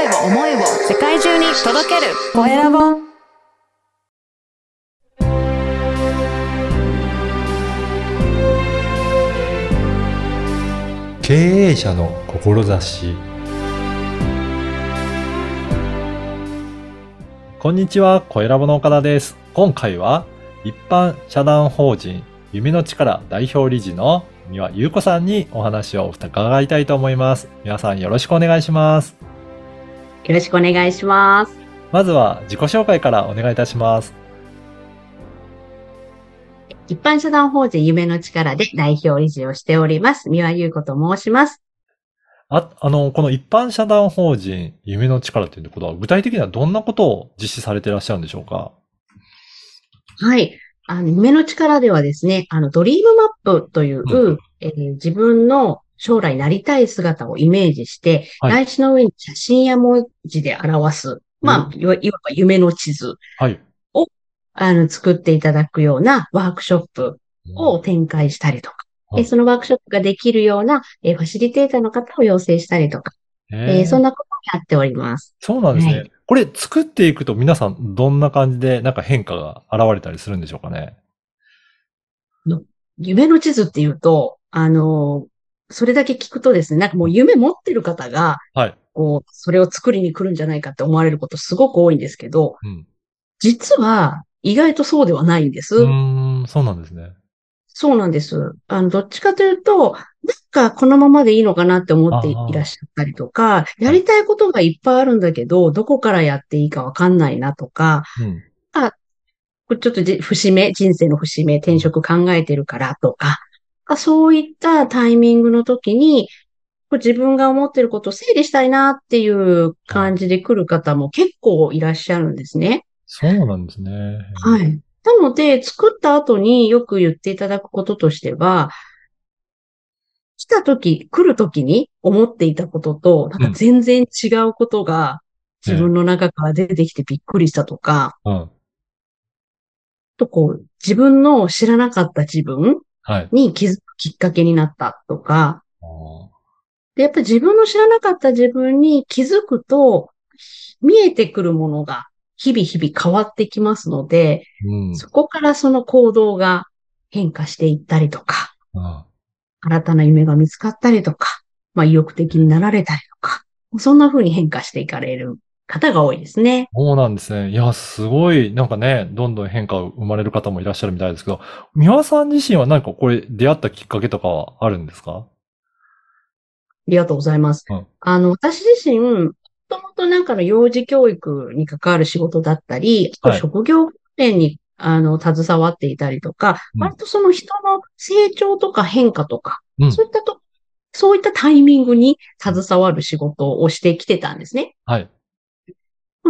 声を思いを世界中に届けるコエラボ経営者の志こんにちは、コエラボの岡田です。今回は一般社団法人夢の力代表理事の三輪優子さんにお話を伺いたいと思います。皆さんよろしくお願いします。よろしくお願いします。まずは自己紹介からお願いいたします。一般社団法人夢の力で代表理事をしております。三輪優子と申します。あ、あの、この一般社団法人夢の力ということは具体的にはどんなことを実施されていらっしゃるんでしょうか？はい。あの、夢の力ではですね、あの、ドリームマップという、うんえー自分の将来なりたい姿をイメージして、はい。台紙の上に写真や文字で表す、まあ、いわば夢の地図、はい。あの、作っていただくようなワークショップを展開したりとか、はい。えーそのワークショップができるような、えーファシリテーターの方を養成したりとか、へえーそんなことをやっております。そうなんですね。はい。これ作っていくと皆さんどんな感じでなんか変化が現れたりするんでしょうかね？夢の地図っていうと、あの、それだけ聞くとですね、なんかもう夢持ってる方が、はい。こう、それを作りに来るんじゃないかって思われることすごく多いんですけど、うん。実は意外とそうではないんです。うーん、そうなんですね。そうなんです。あの、どっちかというと、なんかこのままでいいのかなって思っていらっしゃったりとか、やりたいことがいっぱいあるんだけど、どこからやっていいかわかんないなとか、うん。これちょっとじ節目、人生の節目、転職考えてるからとか、あそういったタイミングの時に、自分が思ってることを整理したいなっていう感じで来る方も結構いらっしゃるんですね。そうなんですね。はい。なので、作った後によく言っていただくこととしては、来た時、来る時に思っていたことと、なんか全然違うことが自分の中から出てきてびっくりしたとか、うん。とこう、自分の知らなかった自分はい。に気づくきっかけになったとか、あー。で、やっぱり自分の知らなかった自分に気づくと、見えてくるものが日々日々変わってきますので、うん。そこからその行動が変化していったりとか、あ新たな夢が見つかったりとか、まあ意欲的になられたりとか、そんな風に変化していかれる方が多いですね。そうなんですね。いや、すごい、なんかね、どんどん変化を生まれる方もいらっしゃるみたいですけど、三輪さん自身は何かこれ出会ったきっかけとかはあるんですか？ありがとうございます。うんあの、私自身、もともとなんかの幼児教育に関わる仕事だったり、はい職業訓練に、あの、携わっていたりとか、うん割とその人の成長とか変化とか、うんそういったと、そういったタイミングに携わる仕事をしてきてたんですね。はい。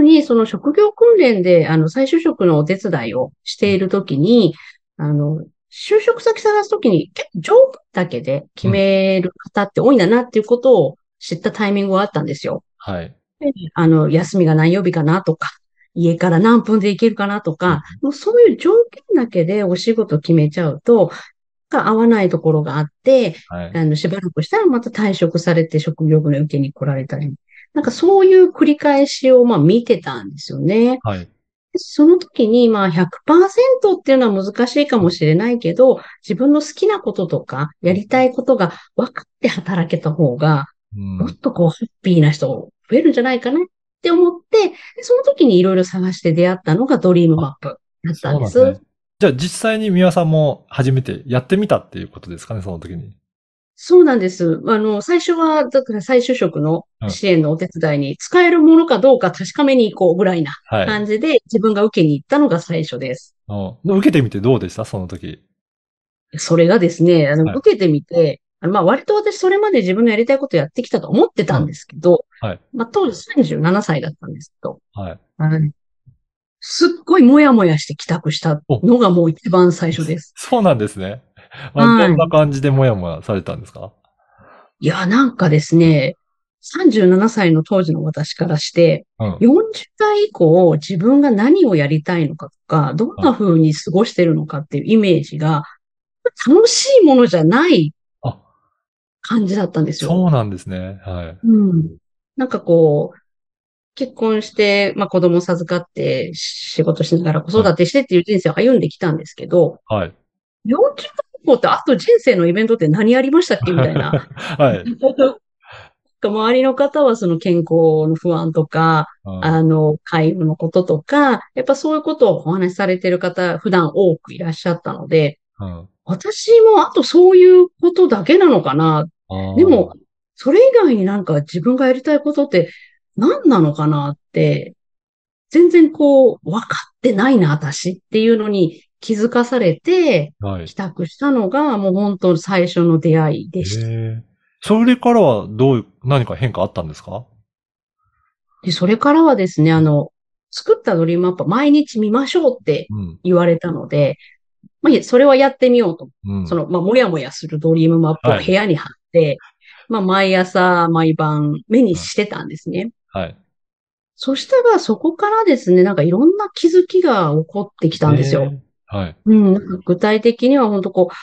特に、その職業訓練で、あの、再就職のお手伝いをしているときに、あの、就職先探すときに結構条件だけで決める方って多いんだなっていうことを知ったタイミングがあったんですよ。はい。であの、休みが何曜日かなとか、家から何分で行けるかなとか、もうそういう条件だけでお仕事決めちゃうと、が合わないところがあって、はい。あの、しばらくしたらまた退職されて職業訓練受けに来られたり、なんかそういう繰り返しをまあ見てたんですよね。はい。その時にまあ100%っていうのは難しいかもしれないけど、自分の好きなこととか、やりたいことが分かって働けた方が、うんもっとこう、ハッピーな人増えるんじゃないかなって思って、でその時にいろいろ探して出会ったのがドリームマップだったんです。ですね。じゃあ実際に三輪さんも初めてやってみたっていうことですかね、その時に。そうなんです。あの、最初は、だから再就職の支援のお手伝いに使えるものかどうか確かめに行こうぐらいなはい。感じで自分が受けに行ったのが最初です。うん受けてみてどうでした？その時。それがですね、あの、はい受けてみて、まあ割と私それまで自分のやりたいことやってきたと思ってたんですけど、うんはいまあ当時37歳だったんですけど、はい。あのねすっごいもやもやして帰宅したのがもう一番最初です。そうなんですね。あはいどんな感じでもやもやされたんですか？いや、なんかですね、37歳の当時の私からして、うん。40代以降自分が何をやりたいのかとか、どんな風に過ごしてるのかっていうイメージが、楽しいものじゃないあ、感じだったんですよ。そうなんですね。はい。うん。なんかこう、結婚して、まあ子供授かって、仕事しながら子育てしてっていう人生を歩んできたんですけど、はい。40以降ってあと人生のイベントって何ありましたっけ？みたいな。はい。周りの方はその健康の不安とか、うんあの、介護のこととか、やっぱそういうことをお話しされてる方、普段多くいらっしゃったので、うん私もあとそういうことだけなのかな。でも、それ以外になんか自分がやりたいことって何なのかなって、全然こう、分かってないな、私っていうのに気づかされて、はい。帰宅したのがもう本当最初の出会いでした。へえそれからはどういう、何か変化あったんですか？で、それからはですね、あの、作ったドリームマップ毎日見ましょうってうん。言われたので、まあ、いえそれはやってみようと。うん。その、まあ、もやもやするドリームマップをはい部屋に貼って、まあ、毎朝、毎晩、目にしてたんですね。はい。そしたら、そこからですね、なんかいろんな気づきが起こってきたんですよ。はい。うん、なんか具体的には本当こう、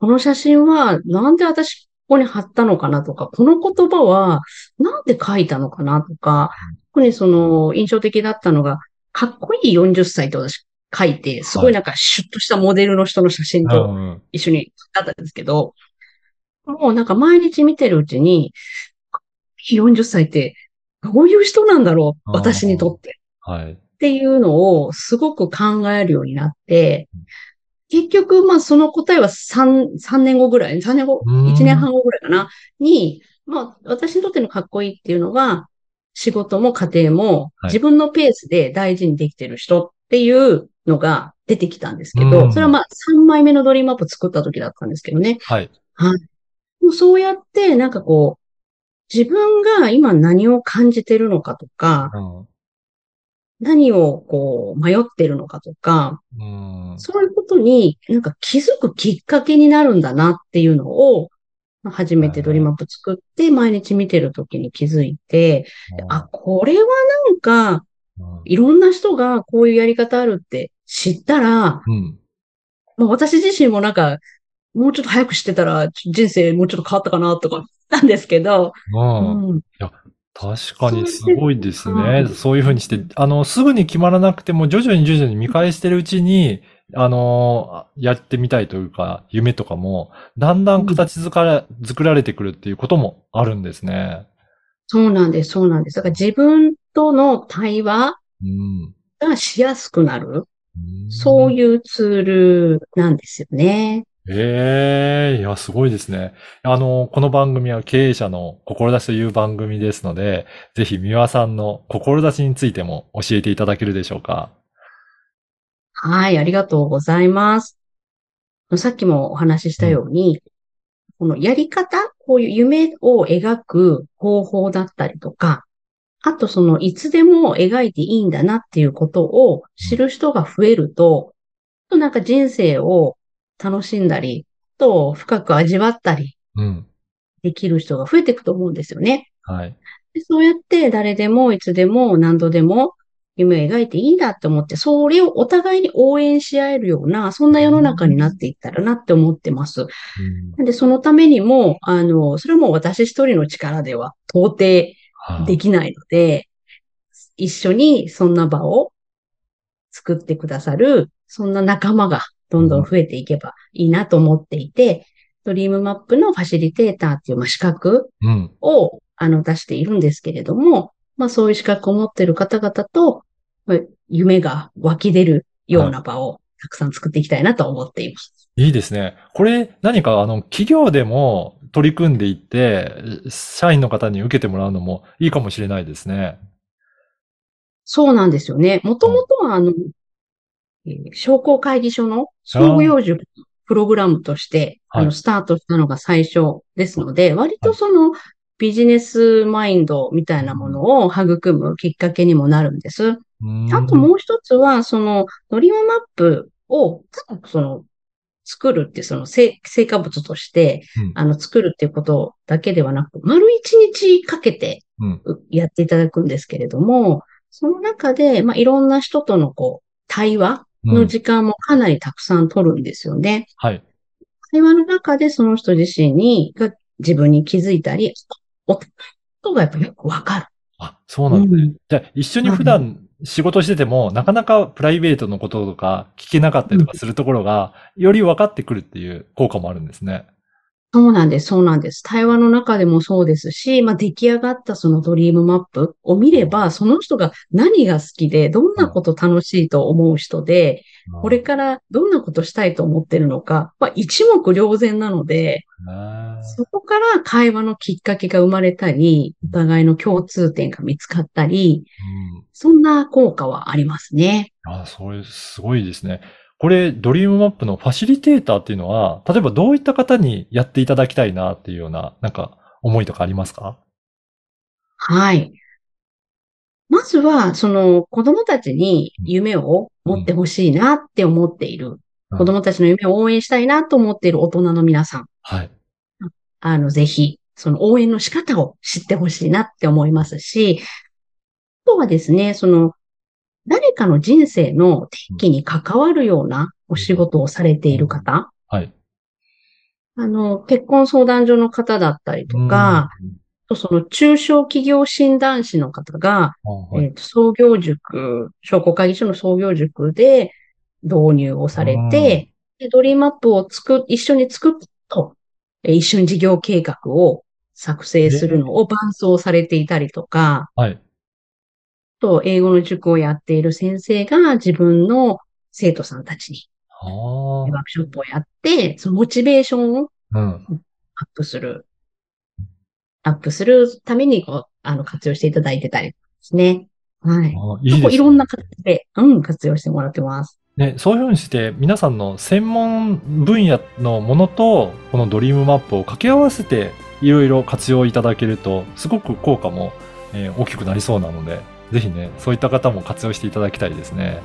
この写真はなんで私ここに貼ったのかなとか、この言葉はなんで書いたのかなとか、特にその印象的だったのが、かっこいい40歳って私書いて、すごいなんかシュッとしたモデルの人の写真うと一緒にだったんですけど、もうなんか毎日見てるうちに、40歳ってどういう人なんだろう私にとって。はい。っていうのをすごく考えるようになって、結局、まあその答えは3、三年後ぐらい、3年後、うん。1年半後ぐらいかな、に、まあ私にとってのかっこいいっていうのが、仕事も家庭もはい。自分のペースで大事にできてる人っていうのが出てきたんですけど、うん。それはまあ3枚目のドリームマップ作った時だったんですけどね。はい。もうそうやって、なんかこう、自分が今何を感じてるのかとか、うん何をこう迷ってるのかとか、うん。そういうことになんか気づくきっかけになるんだなっていうのを、まあ初めてドリマップ作って毎日見てるときに気づいて、あ、これはなんかうんいろんな人がこういうやり方あるって知ったら、うん。まあ、私自身もなんかもうちょっと早く知ってたら人生もうちょっと変わったかなとか思ったんですけど、うんうん、確かにすごいですうね。んそういうふうにして、あの、すぐに決まらなくても、徐々に徐々に見返してるうちに、あの、やってみたいというか、夢とかも、だんだん形づから、作られてくるっていうこともあるんですね。そうなんです、そうなんです。だから自分との対話うん。がしやすくなる、うんそういうツールなんですよね。ええいや、すごいですね。あの、この番組は経営者の志という番組ですので、ぜひ三輪さんの志についても教えていただけるでしょうか。はい、ありがとうございます。さっきもお話ししたように、このやり方、こういう夢を描く方法だったりとか、あとそのいつでも描いていいんだなっていうことを知る人が増えると、となんか人生を楽しんだり、と深く味わったりうん。できる人が増えていくと思うんですよね。はい。でそうやって誰でもいつでも何度でも夢を描いていいんだって思って、それをお互いに応援し合えるような、そんな世の中になっていったらなって思ってます。うんで、そのためにも、あの、それはもう私一人の力では到底はいできないので、一緒にそんな場を作ってくださる、そんな仲間がどんどん増えていけばいいなと思っていて、ドリームマップのファシリテーターっていうまあ資格うん。をあの出しているんですけれども、まあそういう資格を持っている方々と、まあ夢が湧き出るような場をたくさん作っていきたいなと思っています。いいですね。これ、何か、あの、企業でも取り組んでいって、社員の方に受けてもらうのもいいかもしれないですね。そうなんですよね。もともとはあの、えー商工会議所の創業塾プログラムとして、はい。あの、スタートしたのが最初ですので、割とそのビジネスマインドみたいなものを育むきっかけにもなるんです。うん。あともう一つは、その、ドリームマップを、その、作るって、その成、成果物として、うん。あの、作るっていうことだけではなく、丸一日かけてやっていただくんですけれども、その中で、まあ、いろんな人とのこう、対話うん。の時間もかなりたくさん取るんですよね。はい。対話の中でその人自身に、が自分に気づいたり、おことがやっぱよくわかる。あ、そうなんですね。うんじゃあ、一緒に普段仕事してても、なかなかプライベートのこととか聞けなかったりとかするところが、より分かってくるっていう効果もあるんですね。そうなんです、そうなんです。対話の中でもそうですし、まあ、出来上がったそのドリームマップを見れば、その人が何が好きで、どんなこと楽しいと思う人で、これからどんなことしたいと思ってるのか、まあ、一目瞭然なので、うんそこから会話のきっかけが生まれたり、お互いの共通点が見つかったり、うんそんな効果はありますね。あ、それすごいですね。これ、ドリームマップのファシリテーターっていうのは、例えばどういった方にやっていただきたいなっていうような、なんか、思いとかありますか？はい。まずは、その子供たちに夢を持ってほしいなって思っている。うん子供たちの夢を応援したいなと思っている大人の皆さん。はい。あの、ぜひ、その応援の仕方を知ってほしいなって思いますし、あとはですね、その、誰かの人生の転機に関わるようなお仕事をされている方、はい。あの、結婚相談所の方だったりとか、その中小企業診断士の方が、あはい。えっと、創業塾、商工会議所の創業塾で導入をされて、でドリームマップを作、一緒に作っと、え一緒に事業計画を作成するのを伴走されていたりとか、はい。と、英語の塾をやっている先生が自分の生徒さんたちにあワークショップをやって、そのモチベーションを。アップする、アップするためにこう、あの、活用していただいてたりですね。はい。あいいねいろんな形で、うん、活用してもらってます。ね、そういうふうにして、皆さんの専門分野のものと、このドリームマップを掛け合わせて、いろいろ活用いただけると、すごく効果も、えー大きくなりそうなので、ぜひね、そういった方も活用していただきたいですね。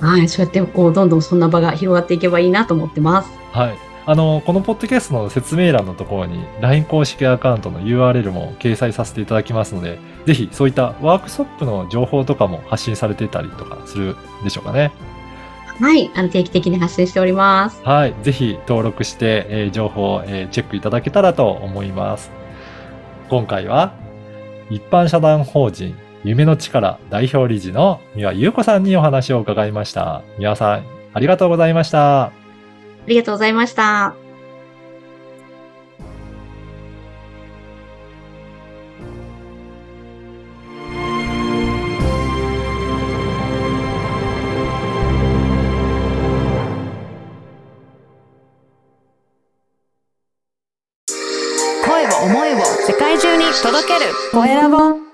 はい。そうやって、こう、どんどんそんな場が広がっていけばいいなと思ってます。はい。あの、このポッドキャストの説明欄のところに LINE 公式アカウントの URL も掲載させていただきますので、ぜひそういったワークショップの情報とかも発信されてたりとかするでしょうかね。はい。あの、定期的に発信しております。はい。ぜひ登録して、えー情報を、えーチェックいただけたらと思います。今回は、一般社団法人夢の力代表理事の三輪優子さんにお話を伺いました。三輪さん、ありがとうございました。ありがとうございました。声を思いを世界中に届けるコエラボ